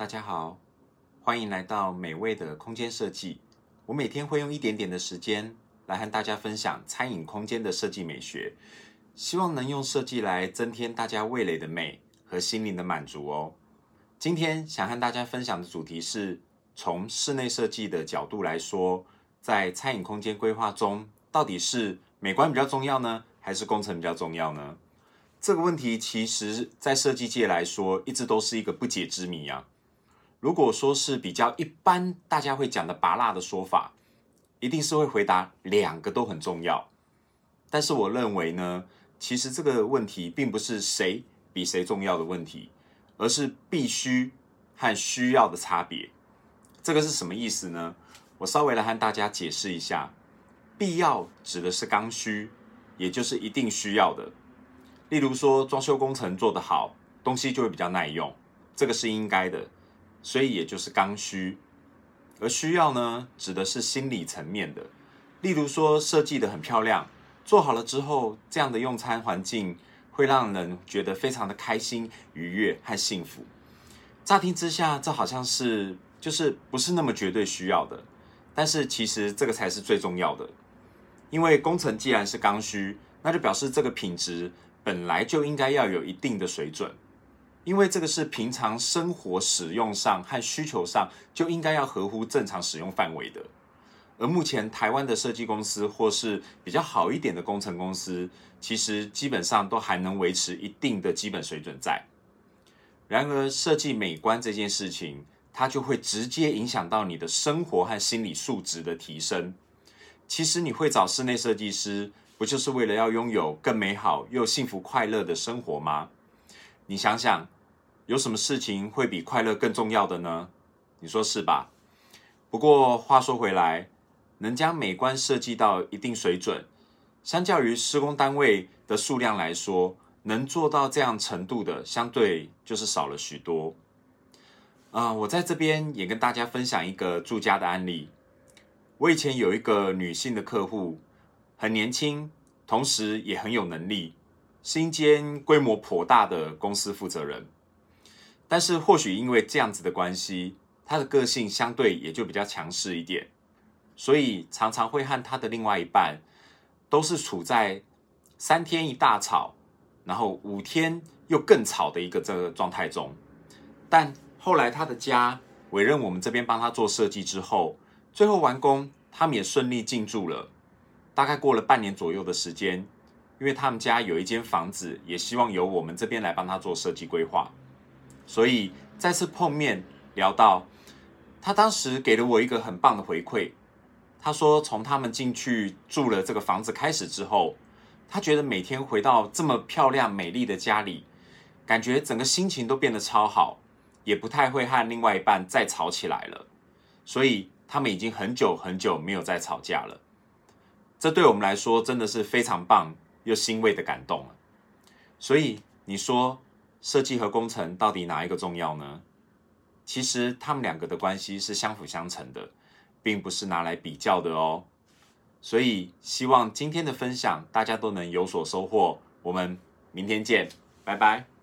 大家好，欢迎来到美味的空间设计。我每天会用一点点的时间来和大家分享餐饮空间的设计美学，希望能用设计来增添大家味蕾的美和心灵的满足哦。今天想和大家分享的主题是从室内设计的角度来说，在餐饮空间规划中，到底是美观比较重要呢，还是工程比较重要呢？这个问题其实，在设计界来说，一直都是一个不解之谜啊。如果说是比较一般，大家会讲的拔辣的说法，一定是会回答两个都很重要。但是我认为呢，其实这个问题并不是谁比谁重要的问题，而是必须和需要的差别。这个是什么意思呢？我稍微来和大家解释一下。必要指的是刚需，也就是一定需要的。例如说，装修工程做得好，东西就会比较耐用，这个是应该的，所以也就是刚需。而需要呢，指的是心理层面的。例如说，设计的很漂亮，做好了之后，这样的用餐环境会让人觉得非常的开心、愉悦和幸福。乍听之下，这好像是就是不是那么绝对需要的，但是其实这个才是最重要的。因为工程既然是刚需，那就表示这个品质。本来就应该要有一定的水准，因为这个是平常生活使用上和需求上就应该要合乎正常使用范围的。而目前台湾的设计公司或是比较好一点的工程公司，其实基本上都还能维持一定的基本水准在。然而，设计美观这件事情，它就会直接影响到你的生活和心理素质的提升。其实，你会找室内设计师。不就是为了要拥有更美好又幸福快乐的生活吗？你想想，有什么事情会比快乐更重要的呢？你说是吧？不过话说回来，能将美观设计到一定水准，相较于施工单位的数量来说，能做到这样程度的，相对就是少了许多。啊，我在这边也跟大家分享一个住家的案例。我以前有一个女性的客户。很年轻，同时也很有能力，是一间规模颇大的公司负责人。但是或许因为这样子的关系，他的个性相对也就比较强势一点，所以常常会和他的另外一半都是处在三天一大吵，然后五天又更吵的一个这个状态中。但后来他的家委任我们这边帮他做设计之后，最后完工，他们也顺利进驻了。大概过了半年左右的时间，因为他们家有一间房子，也希望由我们这边来帮他做设计规划，所以再次碰面聊到，他当时给了我一个很棒的回馈。他说，从他们进去住了这个房子开始之后，他觉得每天回到这么漂亮美丽的家里，感觉整个心情都变得超好，也不太会和另外一半再吵起来了。所以他们已经很久很久没有再吵架了。这对我们来说真的是非常棒又欣慰的感动了。所以你说设计和工程到底哪一个重要呢？其实他们两个的关系是相辅相成的，并不是拿来比较的哦。所以希望今天的分享大家都能有所收获。我们明天见，拜拜。